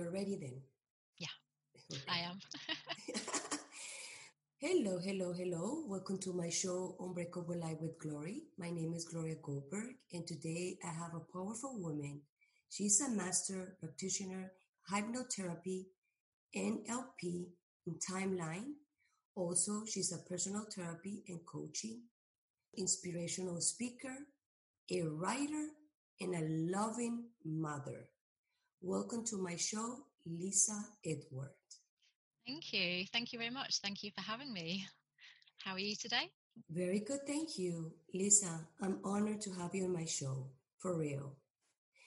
you're ready then. Yeah, I am. hello, hello, hello. Welcome to my show, Unbreakable Life with Glory. My name is Gloria Goldberg, and today I have a powerful woman. She's a master practitioner, hypnotherapy, NLP, in timeline. Also, she's a personal therapy and coaching, inspirational speaker, a writer, and a loving mother. Welcome to my show, Lisa Edward. Thank you. Thank you very much. Thank you for having me. How are you today? Very good. Thank you. Lisa, I'm honored to have you on my show. For real.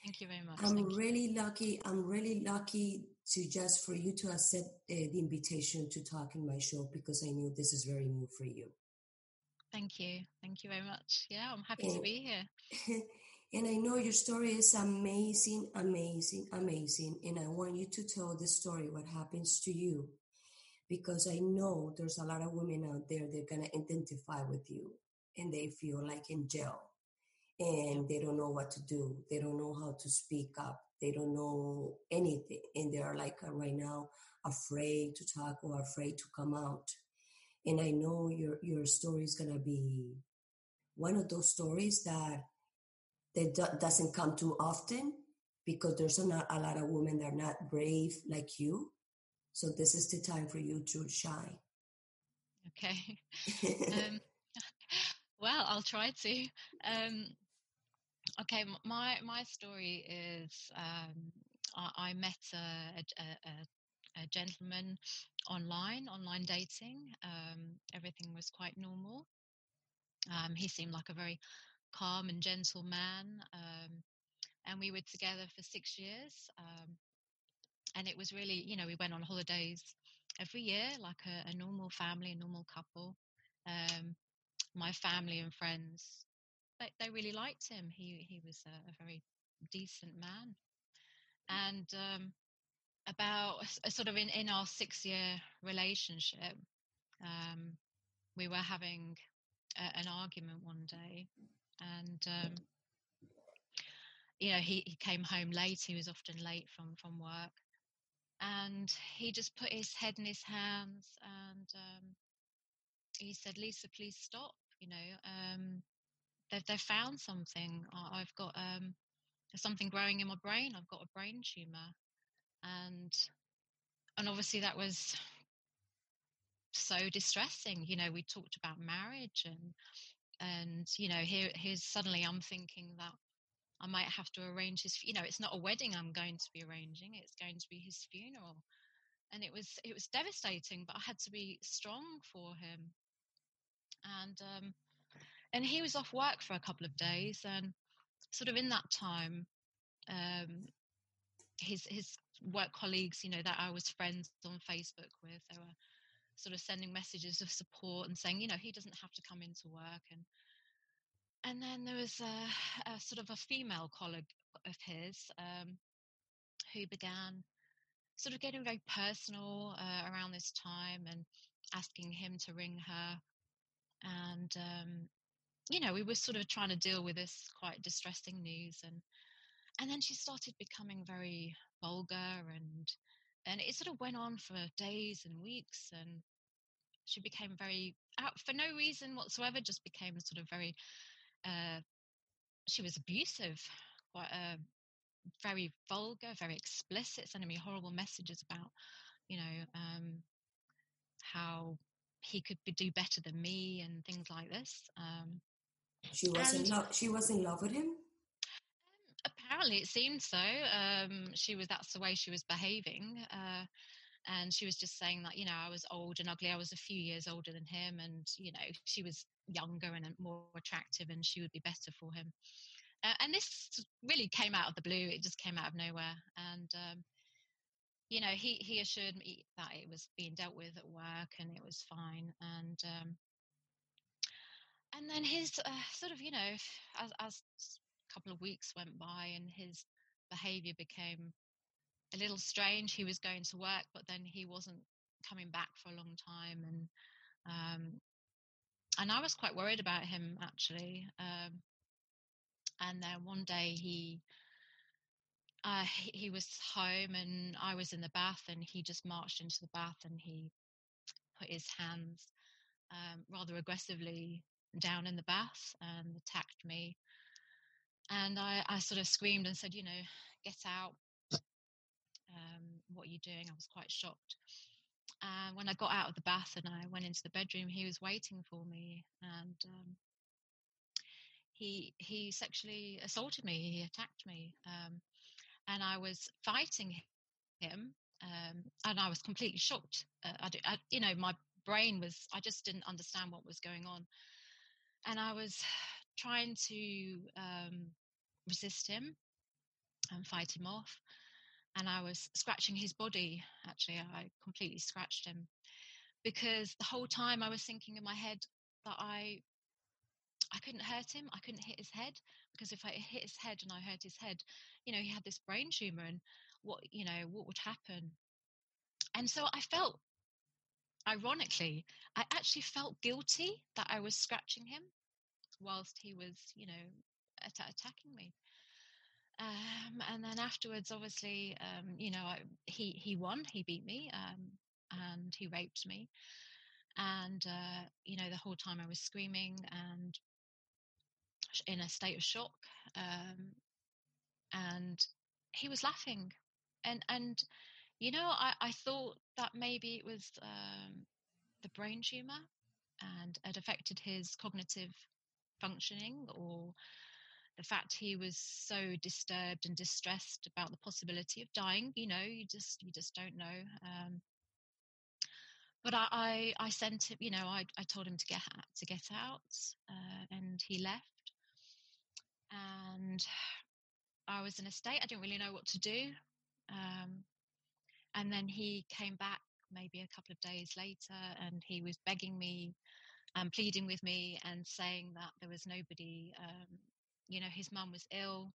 Thank you very much. I'm Thank really you. lucky. I'm really lucky to just for you to accept uh, the invitation to talk in my show because I knew this is very new for you. Thank you. Thank you very much. Yeah, I'm happy and, to be here. and I know your story is amazing, amazing, amazing. And I want you to tell the story, what happens to you, because I know there's a lot of women out there that are going to identify with you and they feel like in jail and they don't know what to do. They don't know how to speak up. They don't know anything. And they are like right now afraid to talk or afraid to come out. And I know your, your story is going to be one of those stories that that do- doesn't come too often because there's not a lot of women that are not brave like you. So this is the time for you to shine. Okay. um, well, I'll try to. Um, Okay, my my story is um, I, I, met a, a, a, gentleman online, online dating. Um, everything was quite normal. Um, he seemed like a very calm and gentle man, um, and we were together for six years. Um, and it was really, you know, we went on holidays every year, like a, a normal family, a normal couple. Um, my family and friends they, they really liked him. He he was a, a very decent man, and um, about a, sort of in in our six year relationship, um, we were having a, an argument one day, and um, you know he, he came home late. He was often late from from work, and he just put his head in his hands and um, he said, "Lisa, please stop." You know, um, they've they've found something. I've got um, something growing in my brain. I've got a brain tumor, and and obviously that was so distressing. You know, we talked about marriage and and you know here here's suddenly I'm thinking that I might have to arrange his. You know, it's not a wedding I'm going to be arranging. It's going to be his funeral, and it was it was devastating. But I had to be strong for him, and um, and he was off work for a couple of days and sort of in that time um, his his work colleagues you know that i was friends on facebook with they were sort of sending messages of support and saying you know he doesn't have to come into work. And and then there was a, a sort of a female colleague of his um, who began sort of getting very personal uh, around this time and asking him to ring her. And um, you know, we were sort of trying to deal with this quite distressing news. And and then she started becoming very vulgar and and it sort of went on for days and weeks and she became very out for no reason whatsoever just became sort of very uh she was abusive quite uh, very vulgar very explicit sending me horrible messages about you know um how he could be, do better than me and things like this um she was and, in love. She was in love with him. Apparently, it seemed so. Um, she was. That's the way she was behaving. Uh, and she was just saying that you know I was old and ugly. I was a few years older than him, and you know she was younger and more attractive, and she would be better for him. Uh, and this really came out of the blue. It just came out of nowhere, and um, you know he he assured me that it was being dealt with at work and it was fine. And um, and then his uh, sort of you know as, as couple of weeks went by and his behavior became a little strange he was going to work but then he wasn't coming back for a long time and um, and i was quite worried about him actually um, and then one day he uh, he, was home and I was in the bath, and he just marched into the bath and he put his hands um, rather aggressively down in the bath and attacked me. And I, I sort of screamed and said, you know, get out. Um, what are you doing? I was quite shocked. And when I got out of the bath and I went into the bedroom, he was waiting for me, and um, he he sexually assaulted me. He attacked me, um, and I was fighting him, um, and I was completely shocked. Uh, I, I, you know, my brain was I just didn't understand what was going on, and I was trying to um, resist him and fight him off and I was scratching his body. Actually, I completely scratched him because the whole time I was thinking in my head that I I couldn't hurt him. I couldn't hit his head because if I hit his head and I hurt his head, you know, he had this brain tumor and what, you know, what would happen? And so I felt, ironically, I actually felt guilty that I was scratching him whilst he was, you know, attacking me. Um, and then afterwards, obviously, um, you know, I, he he won. He beat me, um, and he raped me. And uh, you know, the whole time I was screaming and in a state of shock. Um, and he was laughing, and and you know, I I thought that maybe it was um, the brain tumor, and it affected his cognitive functioning or the fact he was so disturbed and distressed about the possibility of dying you know you just you just don't know um, but I, I, I sent him you know I, I told him to get out to get out uh, and he left. And I was in a state I didn't really know what to do um, and then he came back maybe a couple of days later and he was begging me and pleading with me and saying that there was nobody um, you know, his mum was ill.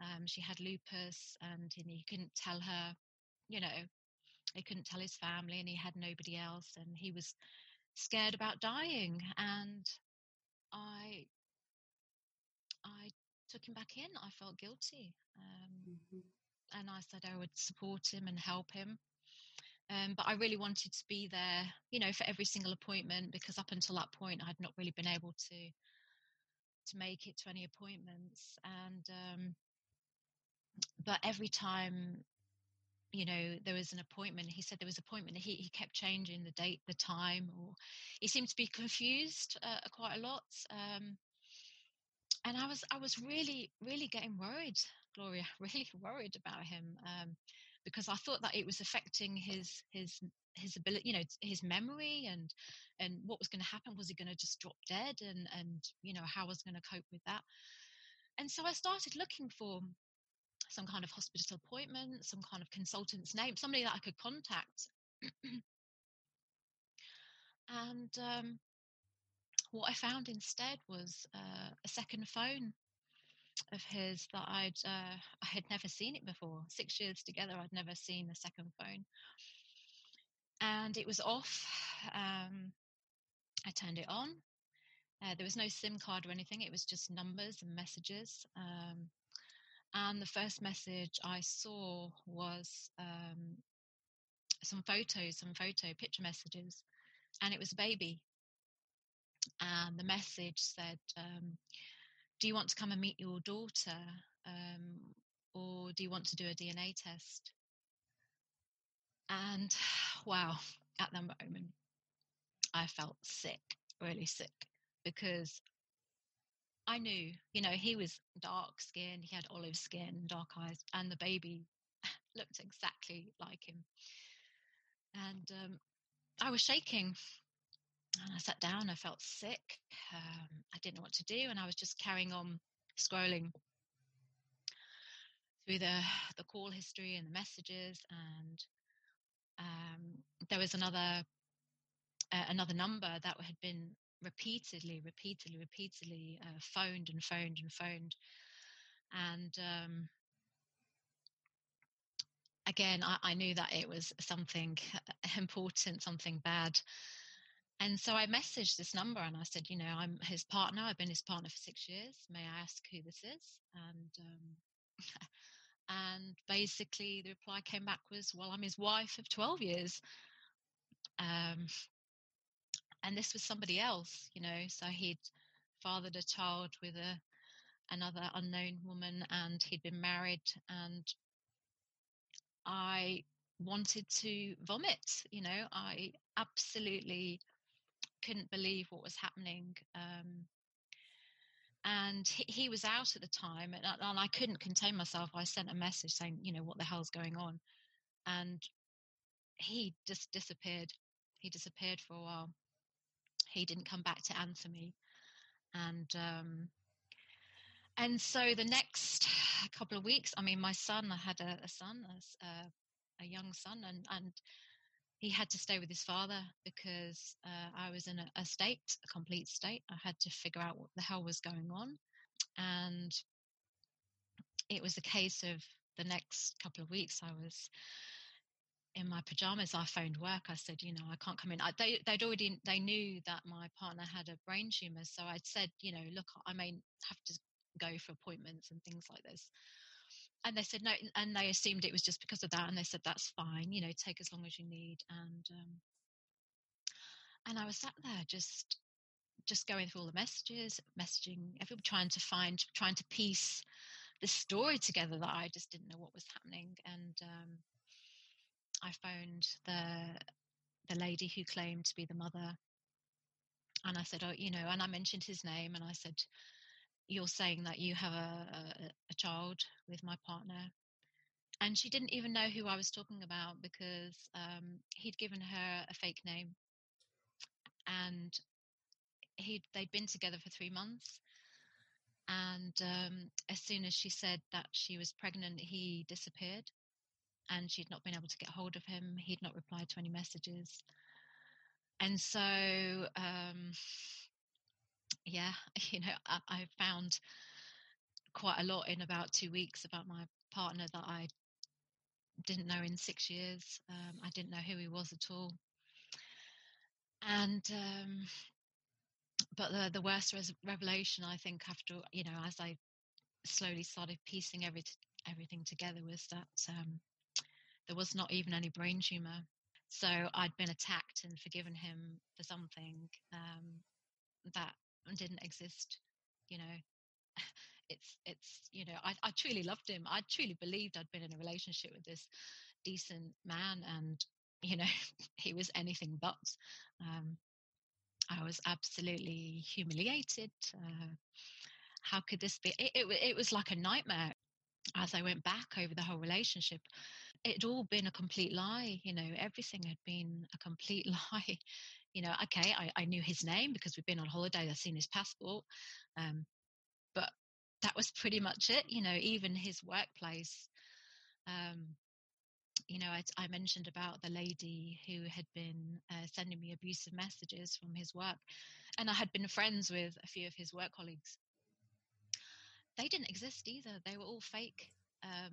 Um, she had lupus, and he couldn't tell her, you know, he couldn't tell his family, and he had nobody else, and he was scared about dying. And I, I took him back in. I felt guilty, um, mm-hmm. and I said I would support him and help him. Um, but I really wanted to be there, you know, for every single appointment because up until that point, I had not really been able to to make it to any appointments. And um, but every time you know there was an appointment he said there was an appointment he, he kept changing the date the time or he seemed to be confused uh, quite a lot. Um, and i was i was really really getting worried gloria really worried about him. Um, because i thought that it was affecting his his his ability you know his memory and and what was going to happen. Was he going to just drop dead? And and you know how I was going to cope with that? And so I started looking for some kind of hospital appointment some kind of consultant's name somebody that I could contact. And um, what I found instead was uh, a second phone of his that I'd uh, I had never seen it before. Six years together, I'd never seen a second phone, and it was off. Um, I turned it on. Uh, there was no SIM card or anything. It was just numbers and messages. Um, and the first message I saw was um, some photos, some photo picture messages, and it was a baby. And the message said, um, "Do you want to come and meet your daughter, um, or do you want to do a DNA test?" And wow, at that moment, I felt sick, really sick, because I knew, you know, he was dark skinned, he had olive skin, dark eyes, and the baby looked exactly like him. And um, I was shaking. And I sat down, I felt sick. Um, I didn't know what to do, and I was just carrying on scrolling through the, the call history and the messages and um, there was another uh, another number that had been repeatedly, repeatedly, repeatedly uh, phoned and phoned and phoned, and um, again, I, I, knew that it was something important, something bad. And so I messaged this number and I said, you know, I'm his partner. I've been his partner for six years. May I ask who this is? And um, and basically the reply came back was, "Well, I'm his wife of 12 years." Um, and this was somebody else, you know. So he'd fathered a child with a another unknown woman, and he'd been married, and I wanted to vomit. You know, I absolutely couldn't believe what was happening. Um, and he, he, was out at the time, and, and I couldn't contain myself. I sent a message saying, you know, what the hell's going on? And he just disappeared. He disappeared for a while. He didn't come back to answer me, and um, and so the next couple of weeks, I mean, my son, I had a, a son, a, a, young son, and and he had to stay with his father because uh, I was in a, a, state, a complete state. I had to figure out what the hell was going on. And it was a case of the next couple of weeks, I was in my pajamas. I phoned work. I said, you know, I can't come in. I, they, they'd already, they knew that my partner had a brain tumor. So I'd said, you know, look, I may have to go for appointments and things like this and they said no and they assumed it was just because of that and they said that's fine you know take as long as you need and um, and i was sat there just just going through all the messages messaging everyone trying to find trying to piece the story together that i just didn't know what was happening and um, i phoned the the lady who claimed to be the mother and i said oh you know and i mentioned his name and i said you're saying that you have a, a, a child with my partner and she didn't even know who I was talking about because um, he'd given her a fake name, and he they'd been together for three months. And um, as soon as she said that she was pregnant, he disappeared, and she'd not been able to get hold of him. He'd not replied to any messages, and so um, yeah, you know, I, I found quite a lot in about two weeks about my partner that I didn't know in six years. Um, I didn't know who he was at all. And, um, but the, the worst res- revelation, I think, after, you know, as I slowly started piecing every, everything together was that um, there was not even any brain tumor. So I'd been attacked and forgiven him for something um, didn't exist you know. It's it's you know I, I truly loved him. I truly believed i'd been in a relationship with this decent man and you know he was anything but. Um, i was absolutely humiliated. Uh, how could this be? It, it, it was like a nightmare as i went back over the whole relationship. It'd all been a complete lie you know everything had been a complete lie you know, okay, I, I knew his name because we've been on holiday, I've seen his passport. Um, but that was pretty much it, you know, even his workplace. Um, you know, I, I, mentioned about the lady who had been uh, sending me abusive messages from his work, and I had been friends with a few of his work colleagues. They didn't exist either; they were all fake um,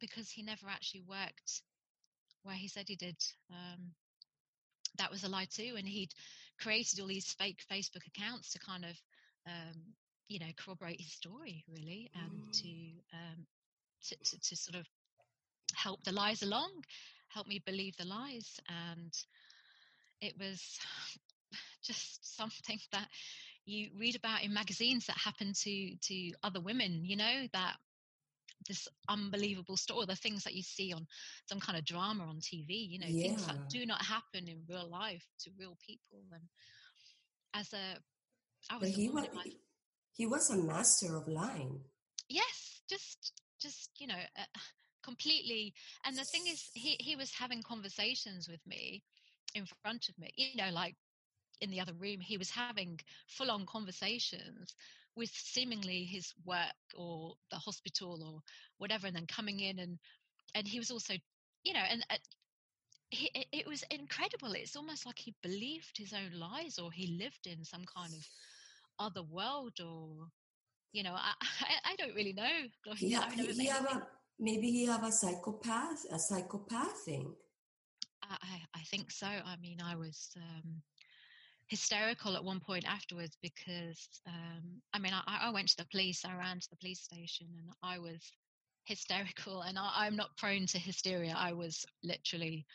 because he never actually worked where he said he did. Um, that was a lie too. And he'd created all these fake Facebook accounts to kind of, um, you know, corroborate his story really, and mm. to, um, to, to, to sort of help the lies along, help me believe the lies. And it was just something that you read about in magazines that happened to to other women you know that this unbelievable story, the things that you see on some kind of drama on TV, you know, yeah. things that do not happen in real life to real people. And as a, I was, he was, my, he was a master of lying. Yes, just, just you know, uh, completely. And the thing is, he he was having conversations with me in front of me, you know, like in the other room, he was having full on conversations with seemingly his work or the hospital or whatever, and then coming in and and he was also, you know, and uh, he, it was incredible. It's almost like he believed his own lies, or he lived in some kind of other world, or you know, I I, I don't really know. Yeah, he, he have a, maybe he have a psychopath, a psychopath thing. I, I think so. I mean, I was um, hysterical at one point afterwards because um, I mean I, I, went to the police, I ran to the police station, and I was hysterical and I, i'm not prone to hysteria. I was literally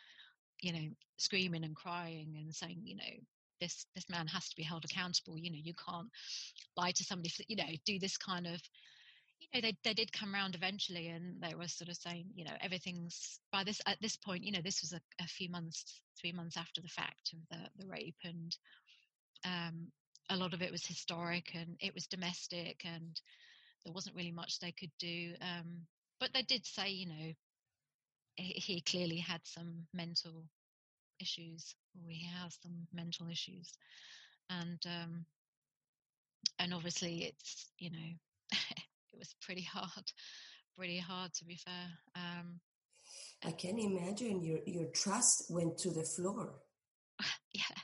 you know screaming and crying and saying you know this this man has to be held accountable. You know you can't lie to somebody for, you know do this kind of you know they they did come around eventually and they were sort of saying you know everything's by this at this point you know this was a, a few months three months after the fact of the the rape and um a lot of it was historic and it was domestic and there wasn't really much they could do um but they did say you know he, he clearly had some mental issues or he has some mental issues and um and obviously it's you know it was pretty hard pretty hard to be fair um i can imagine your your trust went to the floor. Yeah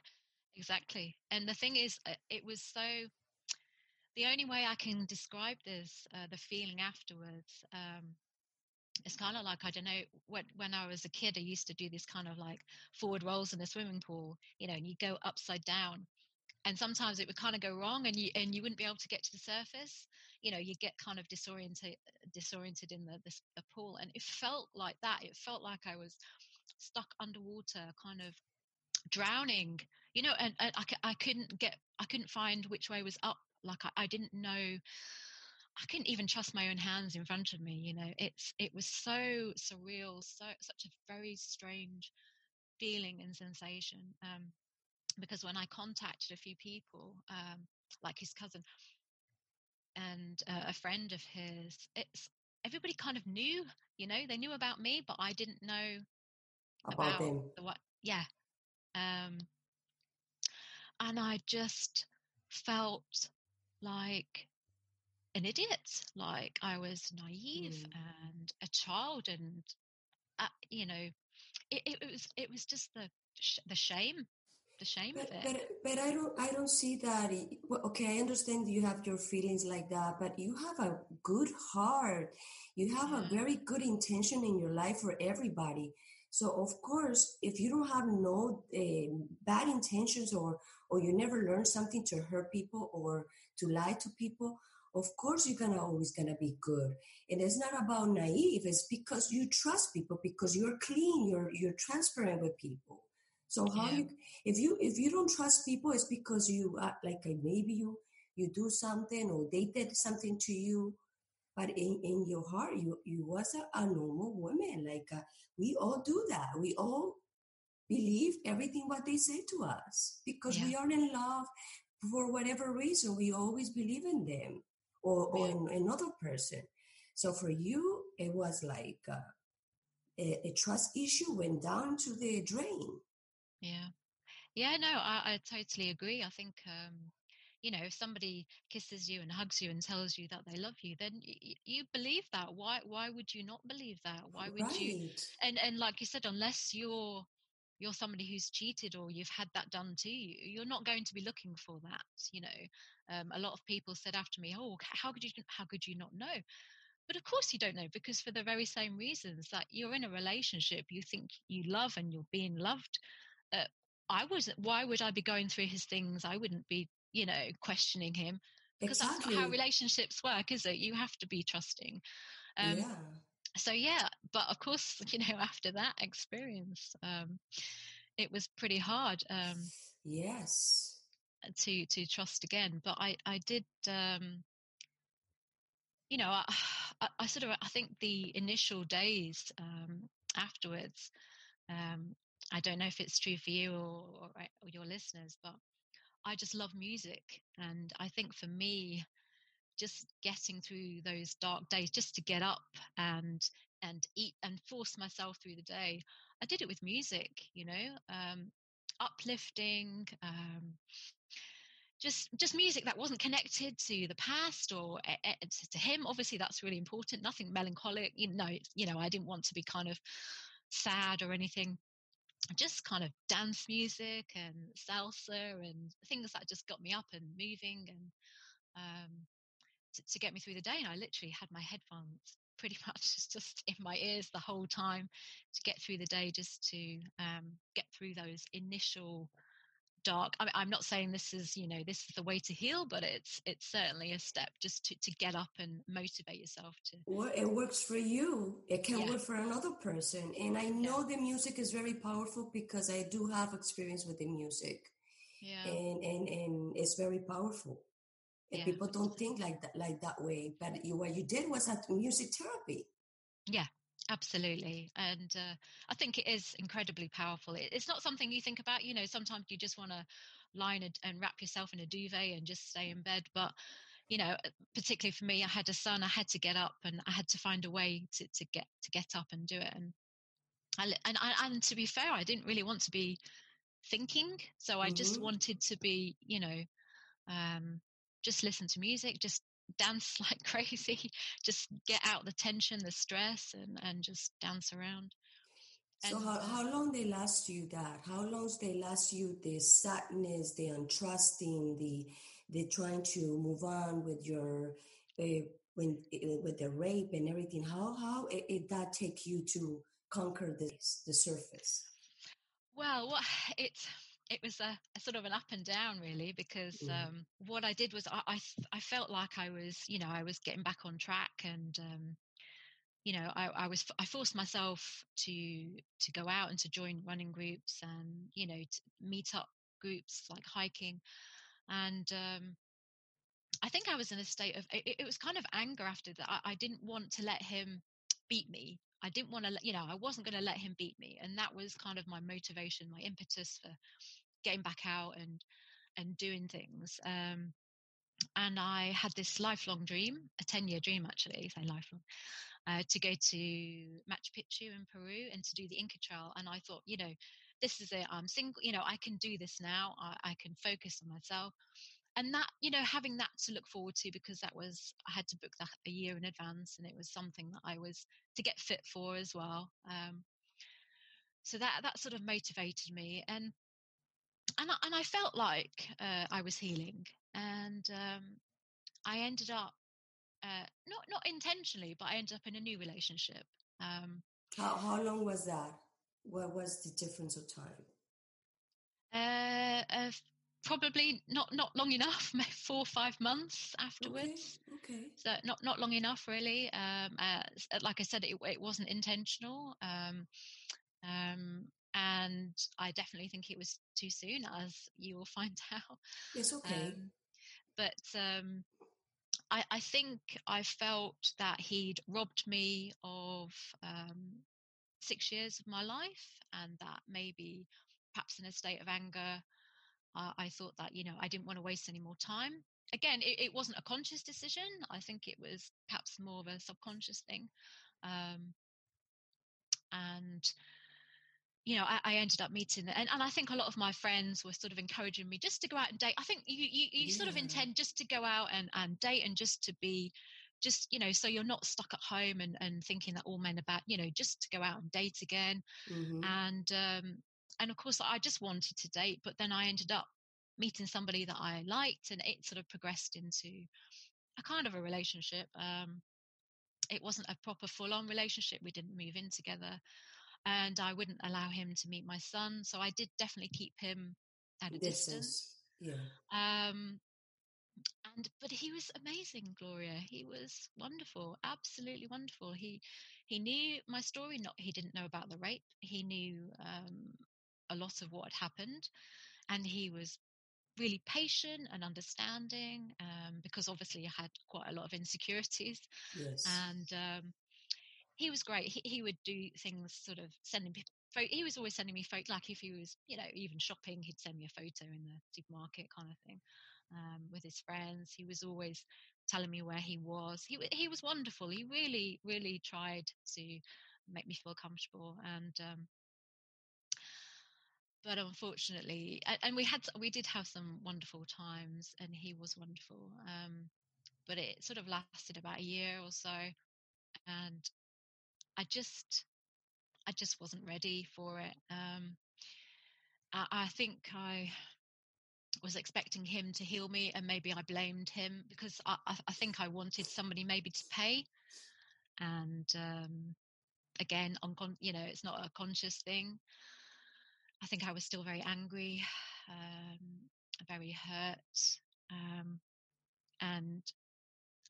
exactly and the thing is uh, it was so the only way i can describe this uh, the feeling afterwards um it's kind of like I don't know when when I was a kid I used to do this kind of like forward rolls in a swimming pool you know and you go upside down and sometimes it would kind of go wrong and you and you wouldn't be able to get to the surface you know you get kind of disoriented disoriented in the, the, pool and it felt like that it felt like I was stuck underwater kind of drowning you know and, and I, I couldn't get I couldn't find which way was up like I, I didn't know I couldn't even trust my own hands in front of me. You know, it's it was so surreal, so such a very strange feeling and sensation. Um, because when I contacted a few people, um, like his cousin and uh, a friend of his, it's everybody kind of knew. You know, they knew about me, but I didn't know about, about the what. Yeah, um, and I just felt like an idiot. Like I was naive mm. and a child, and uh, you know, it, it, was it was just the the shame, the shame but, of it. But but I don't I don't see that. Okay, I understand you have your feelings like that, but you have a good heart. You have yeah. a very good intention in your life for everybody. So of course, if you don't have no uh, bad intentions or or you never learn something to hurt people or to lie to people, of course you're gonna always gonna be good and it's not about naive it's because you trust people because you're clean you're you're transparent with people so how yeah. you if you if you don't trust people it's because you uh, like maybe you you do something or they did something to you but in, in your heart you you was a, a normal woman like uh, we all do that we all believe everything what they say to us because yeah. we are in love for whatever reason we always believe in them or, or in another person. So for you, it was like uh, a, a, trust issue went down to the drain. Yeah. Yeah, no, I, I totally agree. I think, um, you know, if somebody kisses you and hugs you and tells you that they love you, then y- you believe that. Why? Why would you not believe that? Why would right. you? And and like you said, unless you're you're somebody who's cheated or you've had that done to you, you're not going to be looking for that. You know, um, a lot of people said after me, "Oh, how could you? How could you not know?" But of course you don't know because for the very same reasons that you're in a relationship, you think you love and you're being loved. Uh, I was. Why would I be going through his things? I wouldn't be, you know, questioning him because exactly. that's not how relationships work, is it? You have to be trusting. Um, yeah so yeah but of course you know after that experience um it was pretty hard um yes to to trust again but i i did um you know I, I, I sort of i think the initial days um afterwards um i don't know if it's true for you or, or, or your listeners but i just love music and i think for me just getting through those dark days just to get up and and eat and force myself through the day i did it with music you know um, uplifting um, just just music that wasn't connected to the past or uh, to him obviously that's really important nothing melancholic you know you know i didn't want to be kind of sad or anything just kind of dance music and salsa and things that just got me up and moving and um, to, to get me through the day. And I literally had my headphones pretty much just in my ears the whole time to get through the day, just to um, get through those initial dark. I mean, I'm not saying this is, you know, this is the way to heal, but it's it's certainly a step just to, to get up and motivate yourself to. Well, it works for you. It can yeah. work for another person, and I know yeah. the music is very powerful because I do have experience with the music. Yeah, and and and it's very powerful. And yeah. people don't think like that like that way, but you, what you did was at music therapy. Yeah, Absolutely. And uh, I think it is incredibly powerful. It, it's not something you think about. You know, sometimes you just want to lie and, and wrap yourself in a duvet and just stay in bed. But, you know, particularly for me, I had a son, I had to get up and I had to find a way to, to get to get up and do it. And, I, and, and to be fair, I didn't really want to be thinking. So I mm-hmm. just wanted to be, you know, um, just listen to music, just dance like crazy, just get out the tension, the stress, and and just dance around. So how, how long they last you that? How long they last you the sadness, the untrusting, the the trying to move on with your uh, when uh, with the rape and everything? How how it, it that take you to conquer this the surface? Well, what it's it was a, a, sort of an up and down really because um, what I did was I, I, I felt like I was you know I was getting back on track and um, you know I, I was I forced myself to to go out and to join running groups and you know meet up groups like hiking. And um, I think I was in a state of it, it was kind of anger after that. I, I didn't want to let him beat me I didn't want to, you know, I wasn't going to let him beat me, and that was kind of my motivation, my impetus for getting back out and and doing things. Um, and I had this lifelong dream, a ten-year dream actually, say lifelong, uh, to go to Machu Picchu in Peru and to do the Inca Trail. And I thought, you know, this is it. I'm single. You know, I can do this now. I, I can focus on myself and that you know having that to look forward to because that was i had to book that a year in advance and it was something that i was to get fit for as well um, so that that sort of motivated me and and I, and I felt like uh, I was healing and um, I ended up uh, not not intentionally but I ended up in a new relationship um, how, how long was that? What was the difference of time? Uh, probably not not long enough four or five months afterwards. Okay, okay. so not not long enough really. Um, uh, like i said it, it wasn't intentional. Um, um, and i definitely think it was too soon as you will find out. It's okay. Um, but um, I, I, think I felt that he'd robbed me of um, six years of my life, and that maybe, perhaps in a state of anger, uh, I thought that, you know, I didn't want to waste any more time. Again, it, it, wasn't a conscious decision. I think it was perhaps more of a subconscious thing. Um, and, you know, I, I, ended up meeting and, and I think a lot of my friends were sort of encouraging me just to go out and date. I think you, you, you yeah. sort of intend just to go out and, and date and just to be just you know so you're not stuck at home and, and thinking that all men are bad you know just to go out and date again mm-hmm. and um, and of course I just wanted to date, but then I ended up meeting somebody that I liked, and it sort of progressed into a kind of a relationship. Um, it wasn't a proper full-on relationship. We didn't move in together, and I wouldn't allow him to meet my son, so I did definitely keep him at a this distance. Yeah. Um, and but he was amazing, Gloria. He was wonderful, absolutely wonderful. He he knew my story. Not he didn't know about the rape. He knew um, a lot of what had happened. And he was really patient and understanding um, because obviously I had quite a lot of insecurities. Yes. And um, he was great. He, he would do things sort of sending me. He was always sending me photos, like if he was, you know, even shopping, he'd send me a photo in the supermarket kind of thing um, with his friends. He was always telling me where he was. He he was wonderful. He really, really tried to make me feel comfortable. And um, but unfortunately, and we had we did have some wonderful times, and he was wonderful. Um, but it sort of lasted about a year or so, and I just I just wasn't ready for it. Um, I, I think I was expecting him to heal me, and maybe I blamed him because I, I, think I wanted somebody maybe to pay, and um, again, on you know, it's not a conscious thing. I think I was still very angry um, very hurt, um, and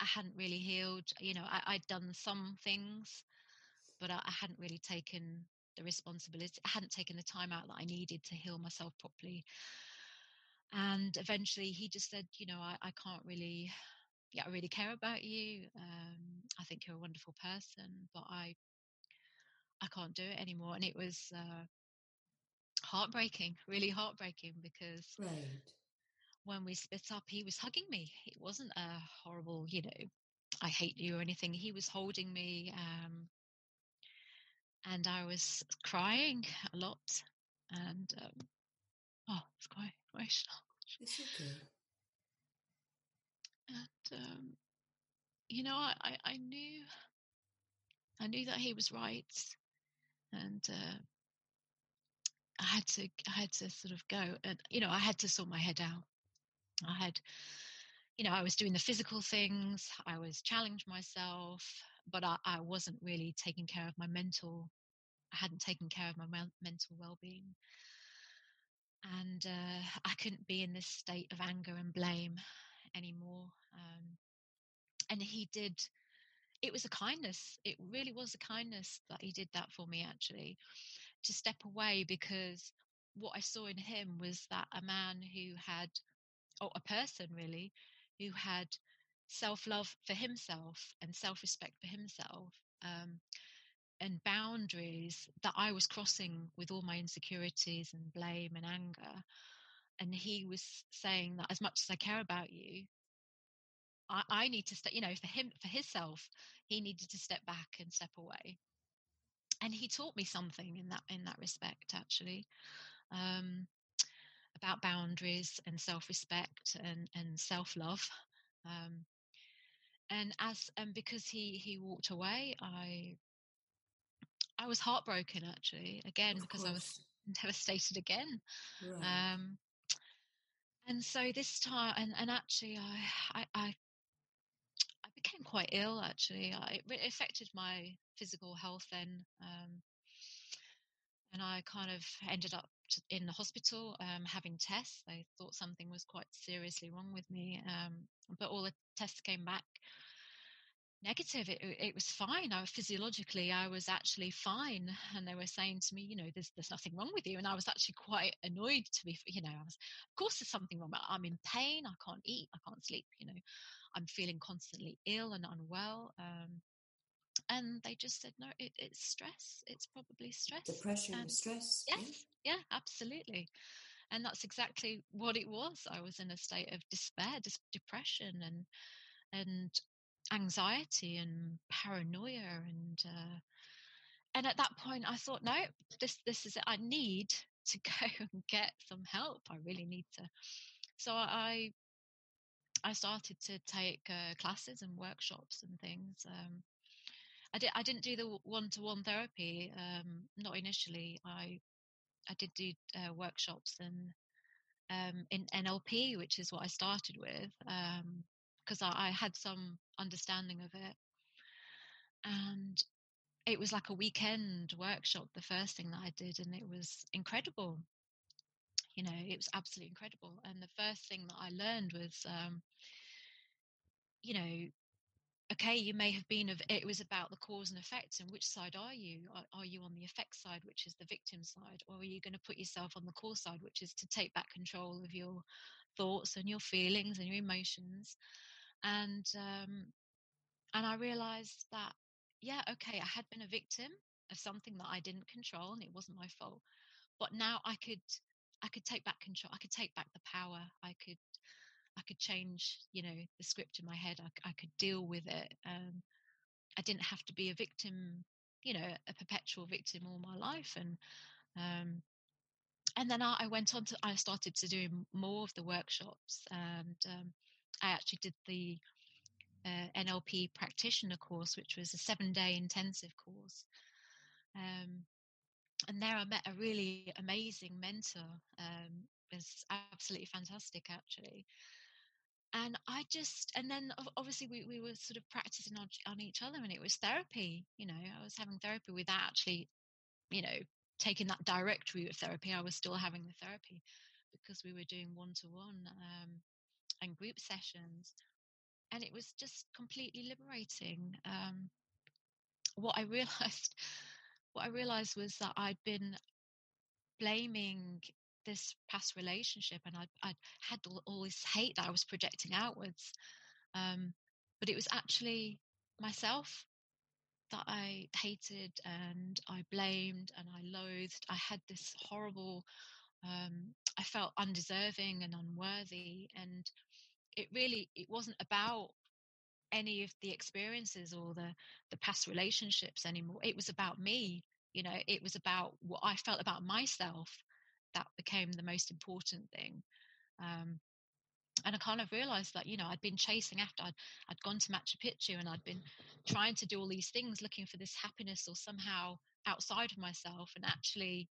I hadn't really healed. You know, I, had done some things, but I, I hadn't really taken the responsibility. I hadn't taken the time out that I needed to heal myself properly. And eventually, he just said, "You know, I, I can't really." Yeah, I really care about you. Um, I think you're a wonderful person, but I I can't do it anymore. And it was uh, heartbreaking, really heartbreaking because right. when we split up, he was hugging me. It wasn't a horrible, you know, I hate you or anything. He was holding me, um, and I was crying a lot. And um, oh, it's quite emotional. It's okay. And um, you know, I, I, I knew, I knew that he was right, and uh, I had to I had to sort of go and you know I had to sort my head out. I had you know I was doing the physical things, I was challenging myself, but I, I wasn't really taking care of my mental. I hadn't taken care of my mental well-being, and uh, I couldn't be in this state of anger and blame anymore. Um, and he did it was a kindness. It really was a kindness that he did that for me, actually, to step away because what I saw in him was that a man who had, or a person really, who had self love for himself and self respect for himself. Um, and boundaries that I was crossing with all my insecurities and blame and anger. And he was saying that as much as I care about you, I, I need to step, you know, for him, for his self, he needed to step back and step away. And he taught me something in that in that respect, actually, um, about boundaries and self-respect and and self-love. Um, and as and because he he walked away, I I was heartbroken actually again of because course. I was devastated again. Right. Um, and so this time, and, and actually, I, I, I became quite ill actually. I, it affected my physical health then. Um, and I kind of ended up in the hospital um, having tests. They thought something was quite seriously wrong with me, um, but all the tests came back negative. It, it was fine. I physiologically, I was actually fine, and they were saying to me, you know, there's there's nothing wrong with you. And I was actually quite annoyed to be, you know, I was, of course, there's something wrong. I'm in pain. I can't eat. I can't sleep. You know, I'm feeling constantly ill and unwell. Um, and they just said, no, it, it's stress. It's probably stress. Depression, and stress. Yes, yeah. absolutely. And that's exactly what it was. I was in a state of despair, dis- depression, and and anxiety and paranoia, and uh, and at that point, I thought, no, this this is it. I need to go and get some help. I really need to. So I I started to take uh, classes and workshops and things. Um, I did. I didn't do the one-to-one therapy. Um, not initially. I I did do uh, workshops and um, in NLP, which is what I started with, because um, I, I had some understanding of it, and it was like a weekend workshop. The first thing that I did, and it was incredible you know it was absolutely incredible. And the first thing that i learned was um, you know okay you may have been of it was about the cause and effect and which side are you? Are, are you on the effect side which is the victim side? Or are you going to put yourself on the cause side which is to take back control of your thoughts and your feelings and your emotions? And um and i realized that yeah okay i had been a victim of something that i didn't control and it wasn't my fault but now i could I could take back control. I could take back the power. I could, I could change, you know, the script in my head. I, I could deal with it. Um, I didn't have to be a victim, you know, a perpetual victim all my life. And, um, and then I, I went on to, I started to do more of the workshops and, um, I actually did the uh, NLP practitioner course, which was a seven day intensive course. Um, and there I met a really amazing mentor. Um, it was absolutely fantastic, actually. And I just, and then obviously we, we were sort of practicing on, on each other, and it was therapy. You know, I was having therapy without actually, you know, taking that direct route of therapy. I was still having the therapy, because we were doing one to one and group sessions. And it was just completely liberating. Um, what I realized, what I realized was that I'd been blaming this past relationship and I'd, I'd had all, all, this hate that I was projecting outwards. Um, but it was actually myself that I hated and I blamed and I loathed. I had this horrible, um, I felt undeserving and unworthy. And it really, it wasn't about any of the experiences or the, the past relationships anymore. It was about me. You know, it was about what I felt about myself that became the most important thing. Um, and I kind of realized that, you know, I'd been chasing after, I'd, I'd gone to Machu Picchu and I'd been trying to do all these things, looking for this happiness or somehow outside of myself. And actually,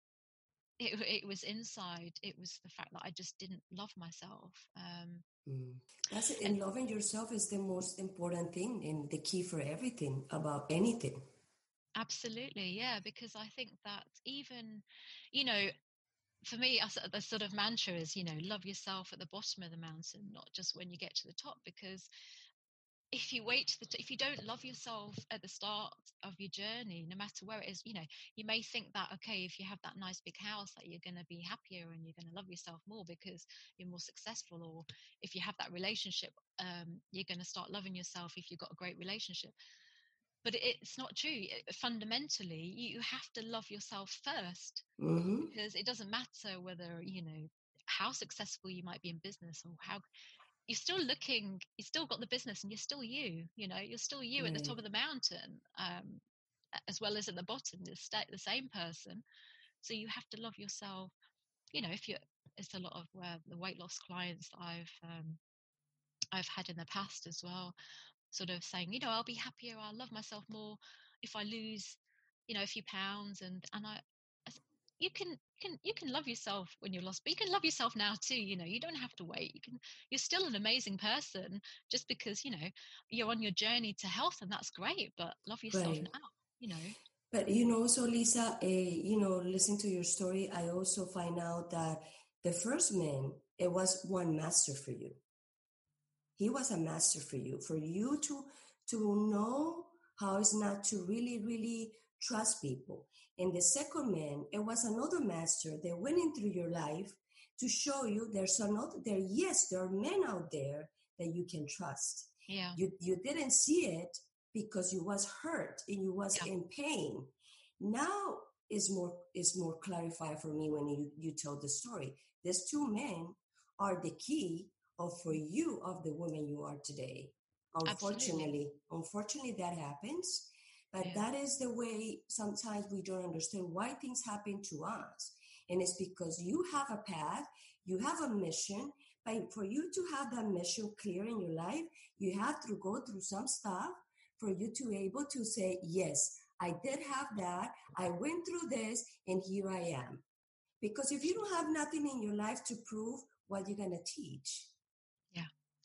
it, it was inside. It was the fact that I just didn't love myself. Um, mm. That's it. And loving yourself is the most important thing and the key for everything about anything. Absolutely, yeah, because I think that even, you know, for me, the sort of mantra is, you know, love yourself at the bottom of the mountain, not just when you get to the top. Because if you wait the, t- if you don't love yourself at the start of your journey, no matter where it is, you know, you may think that okay, if you have that nice big house, that you're going to be happier and you're going to love yourself more because you're more successful, or if you have that relationship, um, you're going to start loving yourself if you've got a great relationship but it's not true fundamentally you have to love yourself 1st mm-hmm. because it doesn't matter whether you know how successful you might be in business or how you're still looking you've still got the business and you're still you you know you're still you at the top of the mountain um, as well as at the bottom the, st- the same person so you have to love yourself you know if you it's a lot of where the weight loss clients that i've um, I've had in the past as well sort of saying, you know, I'll be happier, I'll love myself more if I lose, you know, a few pounds. And and I, you can you can you can love yourself when you're lost, but you can love yourself now too. You know, you don't have to wait. You can you're still an amazing person just because you know you're on your journey to health, and that's great. But love yourself right. now. You know. But you know, so Lisa, uh, you know, listening to your story, I also find out that the first man, it was one master for you he was a master for you, for you to, to know how it's not to really, really trust people. And the second man, it was another master that went into your life to show you there's another there. Yes, there are men out there that you can trust. Yeah. You you didn't see it because you was hurt and you was yeah. in pain. Now is more is more clarified for me when you you tell the story. These two men are the key or for you of the woman you are today. Unfortunately, Absolutely. unfortunately that happens. But yeah. that is the way sometimes we don't understand why things happen to us. And it's because you have a path, you have a mission, but for you to have that mission clear in your life, you have to go through some stuff for you to be able to say, yes, I did have that. I went through this and here I am. Because if you don't have nothing in your life to prove, what you're going to teach?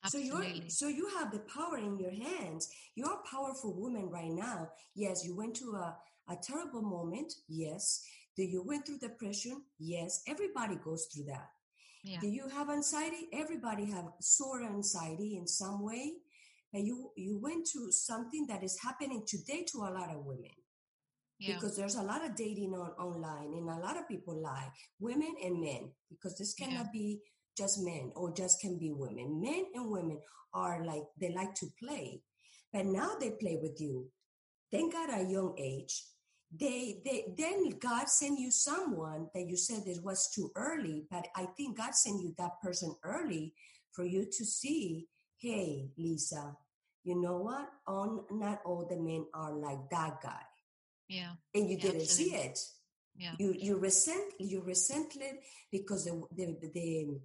Absolutely. So you so you have the power in your hands. You're a powerful woman right now. Yes, you went through a, a terrible moment. Yes. Do you went through depression? Yes. Everybody goes through that. Yeah. Do you have anxiety? Everybody have sore anxiety in some way. And you you went through something that is happening today to a lot of women. Yeah. Because there's a lot of dating on online and a lot of people lie, women and men, because this cannot yeah. be just men or just can be women. Men and women are like, they like to play, but now they play with you. Thank God at a young age. They, they, then God sent you someone that you said it was too early, but I think God sent you that person early for you to see, hey, Lisa, you know what? On not all the men are like that guy. Yeah. And you yeah, didn't absolutely. see it. Yeah. You you resent you resented because the the the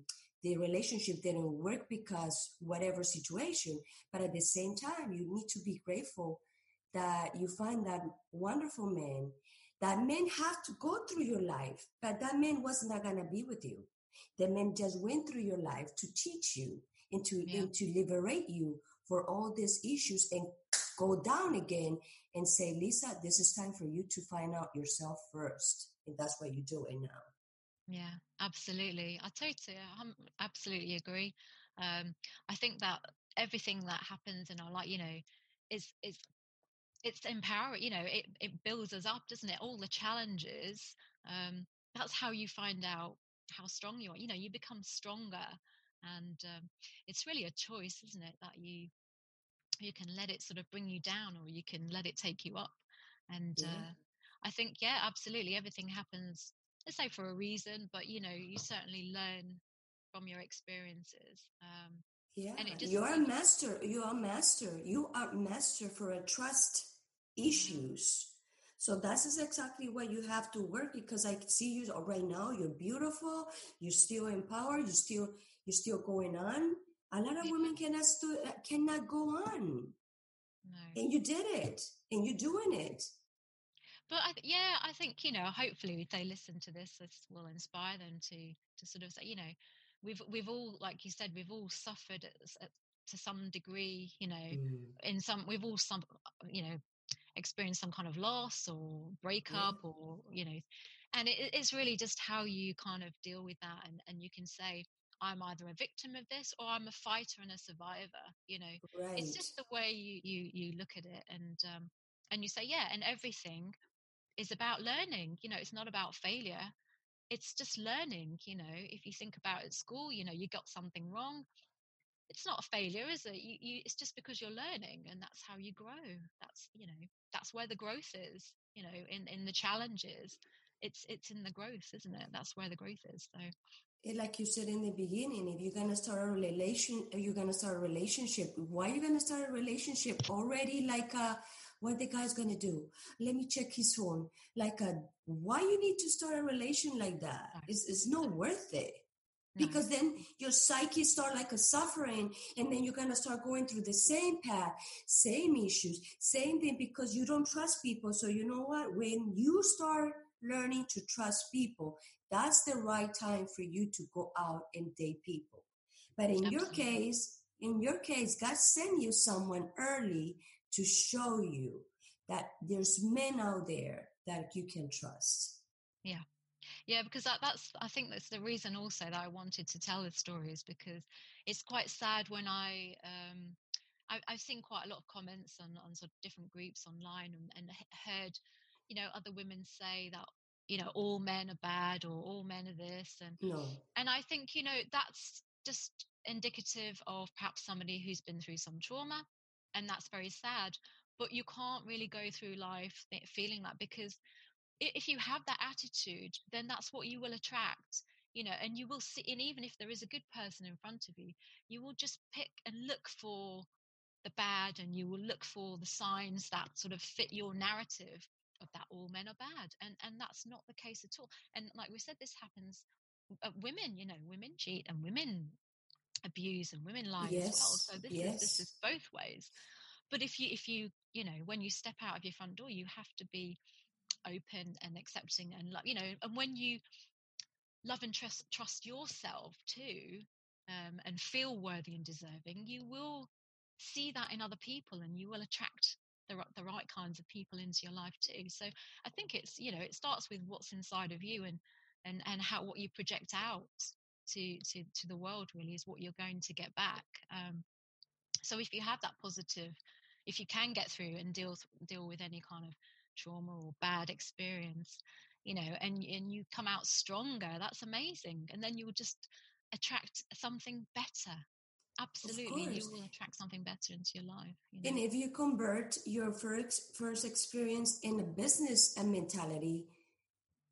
the relationship didn't work because whatever situation. But at the same time, you need to be grateful that you find that wonderful man. That man have to go through your life, but that man was not gonna be with you. The man just went through your life to teach you and to, yeah. and to liberate you for all these issues and go down again and say, Lisa, this is time for you to find out yourself first. And that's what you're doing now. Yeah, absolutely. I totally, I absolutely agree. Um, I think that everything that happens in our life, you know, is is it's empowering. You know, it it builds us up, doesn't it? All the challenges. Um, that's how you find out how strong you are. You know, you become stronger, and um, it's really a choice, isn't it? That you you can let it sort of bring you down, or you can let it take you up. And Yeah. uh, I think, yeah, absolutely, everything happens let's say for a reason, but you know, you certainly learn from your experiences. Um, Yeah. and it just You're a master. You are master. You are master for a trust mm, issues. So that's exactly what you have to work because I see you right now. You're beautiful. You're still empowered. You're still you're still going on. A lot of women cannot stu- cannot go on, no. and you did it, and you're doing it. But I, yeah, I think you know. Hopefully, if they listen to this, this will inspire them to to sort of say, you know, we've we've all, like you said, we've all suffered at, at, to some degree. You know, Mm, in some, we've all some, you know, experienced some kind of loss or yeah. breakup, or you know, and it, it's really just how you kind of deal with that, and and you can say. I'm either a victim of this or I'm a fighter and a survivor. You know, it's just the way you you you look at it, and um, and you say, yeah, and everything is about learning. You know, it's not about failure. It's just learning. You know, if you think about at school, you know, you got something wrong. It's not a failure, is it? You, you, it's just because you're learning, and that's how you grow. That's you know, that's where the growth is. You know, in in the challenges, it's it's in the growth, isn't it? That's where the growth is. So It, like you said in the beginning, if you're gonna start a relation, you're gonna start a relationship. Why are you gonna start a relationship already? Like, uh, what the guy's gonna do? Let me check his phone. Like, uh, why you need to start a relation like that? It's it's not worth it no, because then your psyche start like a suffering, and then you're gonna start going through the same path, same issues, same thing because you don't trust people. So you know what? When you start learning to trust people that's the right time for you to go out and date people. But in your case, in your case, God sent you someone early to show you that there's men out there that you can trust. Yeah. Yeah, because that, that's I think that's the reason also that I wanted to tell this story is because it's quite sad when I um I, I've seen quite a lot of comments on on sort of different groups online and, and heard you know other women say that you know all men are bad or all men are this and No. and I think you know that's just indicative of perhaps somebody who's been through some trauma and that's very sad but you can't really go through life feeling that because if you have that attitude, then that's what you will attract, you know, and you will see, and even if there is a good person in front of you, you will just pick and look for the bad and you will look for the signs that sort of fit your narrative of that all men are bad. And, and that's not the case at all. And like we said, this happens, uh, women, you know, women cheat and women abuse and women lie as well. So this is, this is both ways. But if you, if you, you know, when you step out of your front door, you have to be open and accepting and love you know and when you love and trust trust yourself too um, and feel worthy and deserving you will see that in other people and you will attract the, the right kinds of people into your life too so i think it's you know it starts with what's inside of you and and and how what you project out to to to the world really is what you're going to get back. Um, so if you have that positive if you can get through and deal deal with any kind of trauma or bad experience you know and and you come out stronger that's amazing. And then you will just attract something better. Absolutely. You will attract something better into your life you And if you convert your first first experience in a business and mentality,